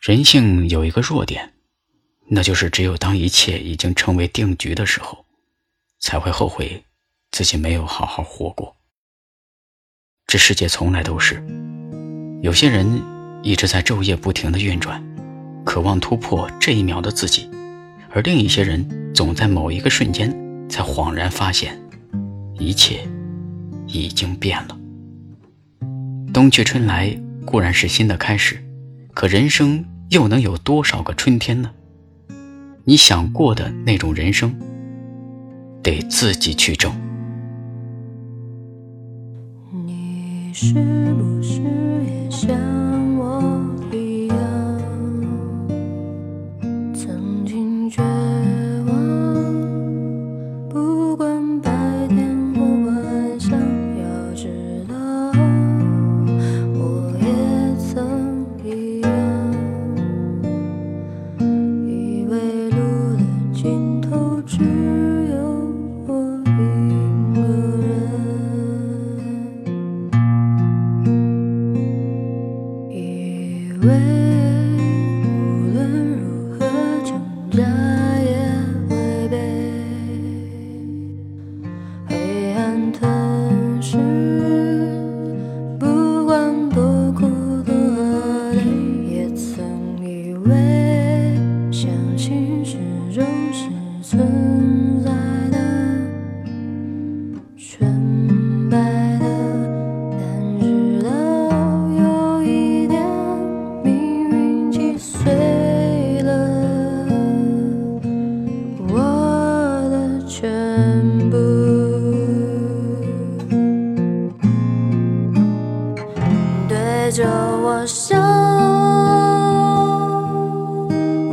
人性有一个弱点，那就是只有当一切已经成为定局的时候，才会后悔自己没有好好活过。这世界从来都是，有些人一直在昼夜不停的运转，渴望突破这一秒的自己，而另一些人总在某一个瞬间才恍然发现，一切已经变了。冬去春来固然是新的开始。可人生又能有多少个春天呢？你想过的那种人生，得自己去挣。你是为着我笑，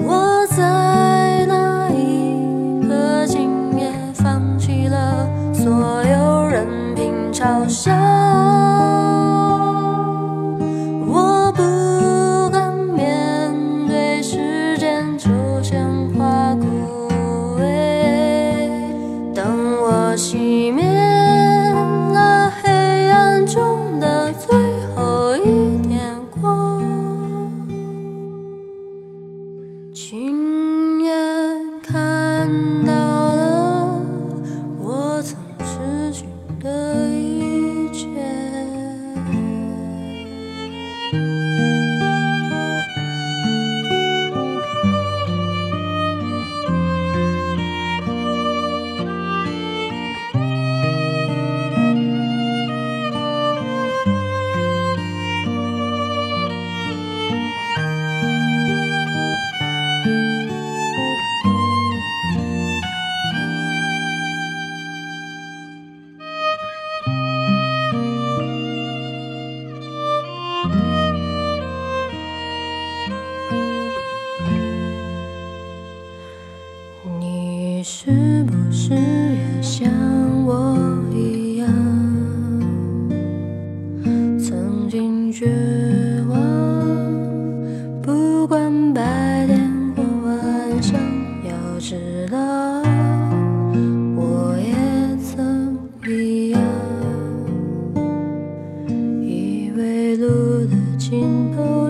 我在那一刻竟也放弃了所有人品嘲笑。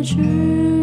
尽